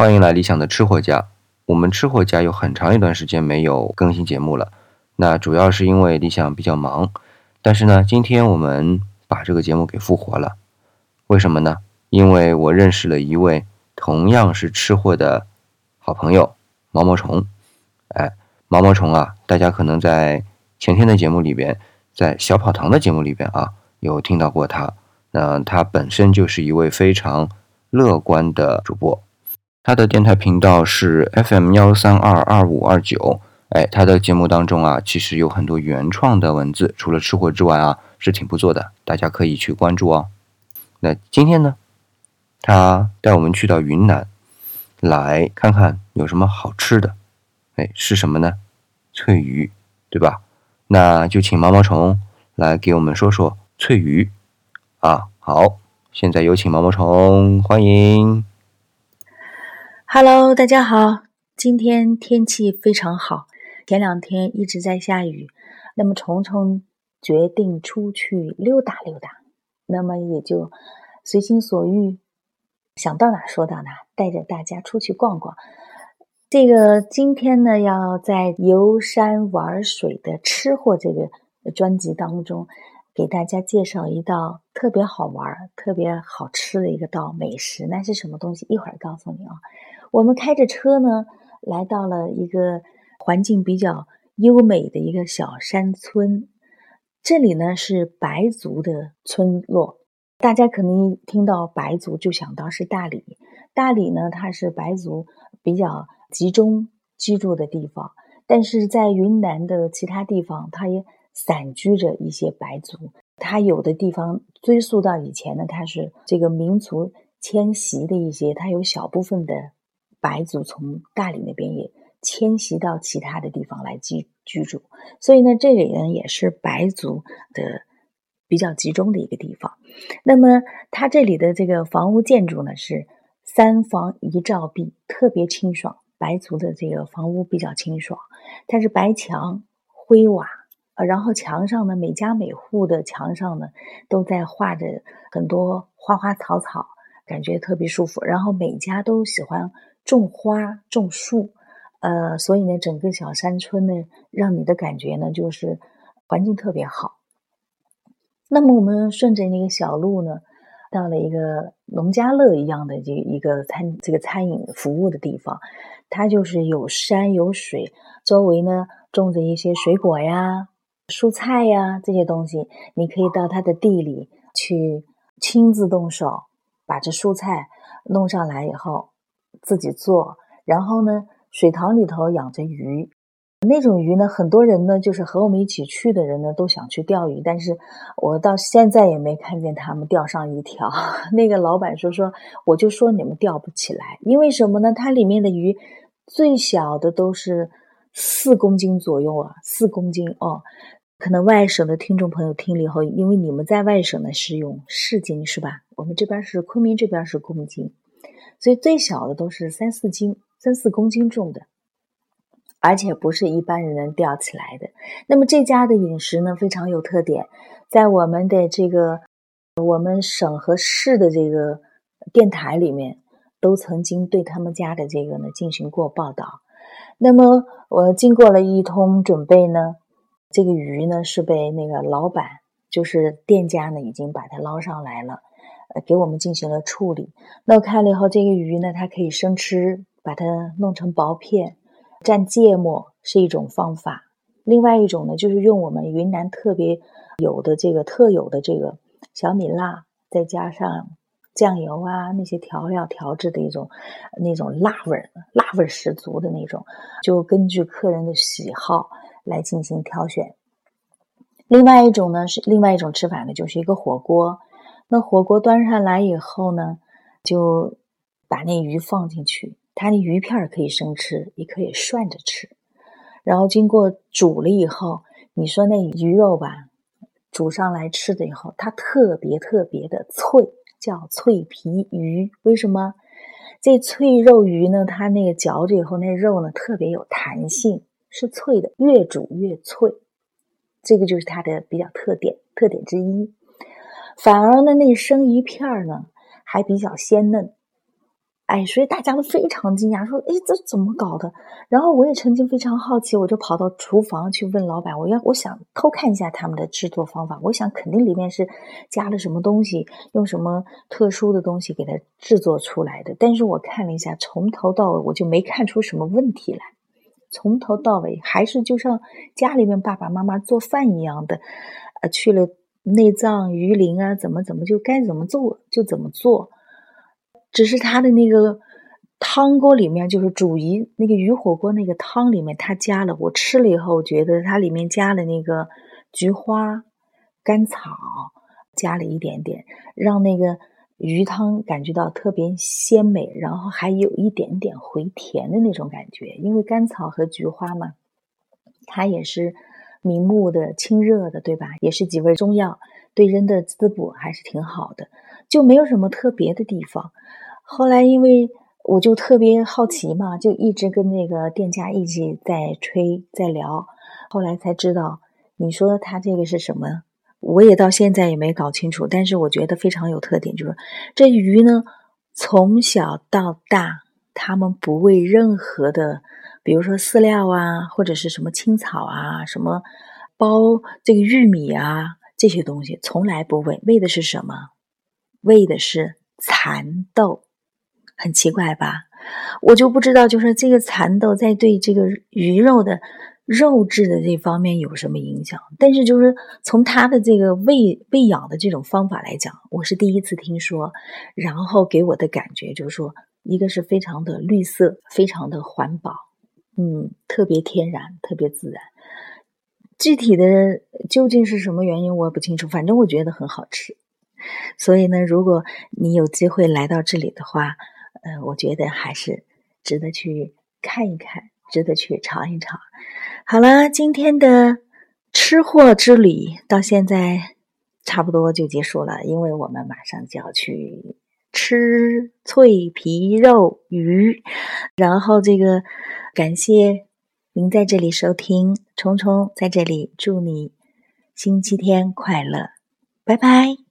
欢迎来理想的吃货家。我们吃货家有很长一段时间没有更新节目了，那主要是因为理想比较忙。但是呢，今天我们把这个节目给复活了。为什么呢？因为我认识了一位同样是吃货的好朋友毛毛虫。哎，毛毛虫啊，大家可能在前天的节目里边，在小跑堂的节目里边啊，有听到过他。那他本身就是一位非常乐观的主播，他的电台频道是 FM 幺三二二五二九。哎，他的节目当中啊，其实有很多原创的文字，除了吃货之外啊，是挺不错的，大家可以去关注哦。那今天呢，他带我们去到云南，来看看有什么好吃的。哎，是什么呢？翠鱼，对吧？那就请毛毛虫来给我们说说翠鱼。啊，好，现在有请毛毛虫，欢迎。Hello，大家好，今天天气非常好，前两天一直在下雨，那么虫虫决定出去溜达溜达，那么也就随心所欲，想到哪说到哪，带着大家出去逛逛。这个今天呢，要在游山玩水的吃货这个专辑当中。给大家介绍一道特别好玩、特别好吃的一个道美食，那是什么东西？一会儿告诉你啊。我们开着车呢，来到了一个环境比较优美的一个小山村，这里呢是白族的村落。大家可能一听到白族就想到是大理，大理呢它是白族比较集中居住的地方，但是在云南的其他地方，它也。散居着一些白族，它有的地方追溯到以前呢，它是这个民族迁徙的一些，它有小部分的白族从大理那边也迁徙到其他的地方来居居住，所以呢，这里呢也是白族的比较集中的一个地方。那么它这里的这个房屋建筑呢是三房一照壁，特别清爽。白族的这个房屋比较清爽，它是白墙灰瓦。然后墙上呢，每家每户的墙上呢，都在画着很多花花草草，感觉特别舒服。然后每家都喜欢种花种树，呃，所以呢，整个小山村呢，让你的感觉呢，就是环境特别好。那么我们顺着那个小路呢，到了一个农家乐一样的这一个餐这个餐饮服务的地方，它就是有山有水，周围呢种着一些水果呀。蔬菜呀，这些东西你可以到他的地里去亲自动手，把这蔬菜弄上来以后自己做。然后呢，水塘里头养着鱼，那种鱼呢，很多人呢就是和我们一起去的人呢都想去钓鱼，但是我到现在也没看见他们钓上一条。那个老板说说，我就说你们钓不起来，因为什么呢？它里面的鱼最小的都是四公斤左右啊，四公斤哦。可能外省的听众朋友听了以后，因为你们在外省呢是用市斤是吧？我们这边是昆明这边是公斤，所以最小的都是三四斤、三四公斤重的，而且不是一般人能钓起来的。那么这家的饮食呢非常有特点，在我们的这个我们省和市的这个电台里面都曾经对他们家的这个呢进行过报道。那么我经过了一通准备呢。这个鱼呢是被那个老板，就是店家呢已经把它捞上来了，呃，给我们进行了处理。那我看了以后，这个鱼呢它可以生吃，把它弄成薄片，蘸芥末是一种方法。另外一种呢就是用我们云南特别有的这个特有的这个小米辣，再加上酱油啊那些调料调制的一种那种辣味儿，辣味儿十足的那种，就根据客人的喜好。来进行挑选。另外一种呢是另外一种吃法呢，就是一个火锅。那火锅端上来以后呢，就把那鱼放进去。它那鱼片可以生吃，也可以涮着吃。然后经过煮了以后，你说那鱼肉吧，煮上来吃的以后，它特别特别的脆，叫脆皮鱼。为什么？这脆肉鱼呢，它那个嚼着以后，那肉呢特别有弹性。是脆的，越煮越脆，这个就是它的比较特点特点之一。反而呢，那生鱼片呢还比较鲜嫩，哎，所以大家都非常惊讶，说：“哎，这怎么搞的？”然后我也曾经非常好奇，我就跑到厨房去问老板：“我要，我想偷看一下他们的制作方法。我想肯定里面是加了什么东西，用什么特殊的东西给它制作出来的。”但是我看了一下，从头到尾我就没看出什么问题来，从头到尾还是就像家里面爸爸妈妈做饭一样的，呃，去了内脏、鱼鳞啊，怎么怎么就该怎么做就怎么做。只是他的那个汤锅里面，就是煮鱼那个鱼火锅那个汤里面，他加了。我吃了以后，觉得它里面加了那个菊花、甘草，加了一点点，让那个鱼汤感觉到特别鲜美，然后还有一点点回甜的那种感觉。因为甘草和菊花嘛，它也是明目的、清热的，对吧？也是几味中药，对人的滋补还是挺好的。就没有什么特别的地方。后来因为我就特别好奇嘛，就一直跟那个店家一起在吹在聊。后来才知道，你说他这个是什么？我也到现在也没搞清楚。但是我觉得非常有特点，就是这鱼呢，从小到大，他们不喂任何的，比如说饲料啊，或者是什么青草啊，什么包这个玉米啊这些东西，从来不喂。喂的是什么？喂的是蚕豆，很奇怪吧？我就不知道，就是这个蚕豆在对这个鱼肉的肉质的这方面有什么影响。但是，就是从它的这个喂喂养的这种方法来讲，我是第一次听说。然后给我的感觉就是说，一个是非常的绿色，非常的环保，嗯，特别天然，特别自然。具体的究竟是什么原因，我也不清楚。反正我觉得很好吃。所以呢，如果你有机会来到这里的话，呃，我觉得还是值得去看一看，值得去尝一尝。好了，今天的吃货之旅到现在差不多就结束了，因为我们马上就要去吃脆皮肉鱼。然后这个感谢您在这里收听，虫虫在这里祝你星期天快乐，拜拜。